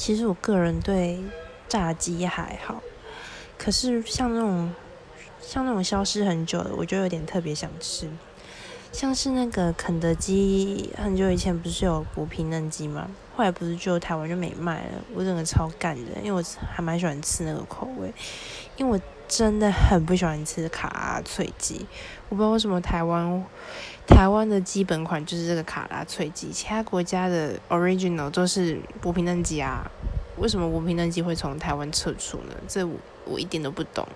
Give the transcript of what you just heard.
其实我个人对炸鸡还好，可是像那种像那种消失很久的，我就有点特别想吃。像是那个肯德基，很久以前不是有补皮嫩鸡吗？后来不是就台湾就没卖了，我整个超干的，因为我还蛮喜欢吃那个口味，因为我真的很不喜欢吃卡脆鸡，我不知道为什么台湾台湾的基本款就是这个卡拉脆鸡，其他国家的 original 都是补皮嫩鸡啊，为什么补皮嫩鸡会从台湾撤出呢？这我一点都不懂。